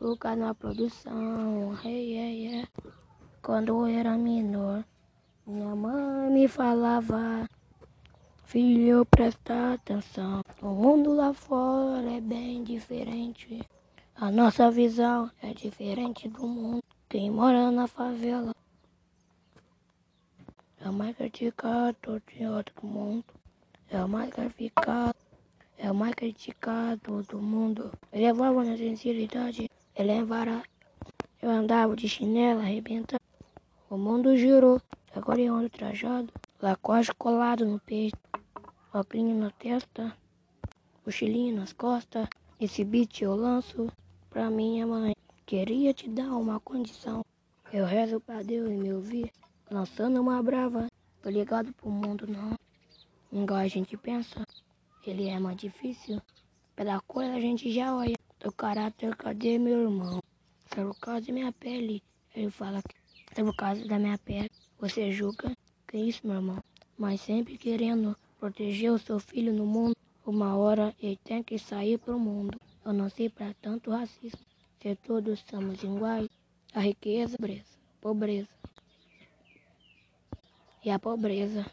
Lucas na produção, hey, hey, hey. Quando eu era menor, minha mãe me falava, filho, presta atenção. O mundo lá fora é bem diferente. A nossa visão é diferente do mundo. Quem mora na favela é o mais criticado de outro mundo. É o mais criticado. É o mais criticado do mundo. Levava na sinceridade. Ele é. Eu andava de chinela arrebentando. O mundo girou. Agora eu ando trajado. Lacoste colado no peito. Óculos na testa. Mochilinho nas costas. Esse beat eu lanço pra minha mãe. Queria te dar uma condição. Eu rezo pra Deus me ouvir. Lançando uma brava. Tô ligado pro mundo não. Igual a gente pensa. Ele é mais difícil. Pela cor a gente já olha. Do caráter, cadê meu irmão? Se é o caso da minha pele, ele fala que se é o caso da minha pele, você julga. Que isso, meu irmão? Mas sempre querendo proteger o seu filho no mundo. Uma hora ele tem que sair pro mundo. Eu não sei para tanto racismo. Se todos somos iguais, a riqueza, pobreza, pobreza. E a pobreza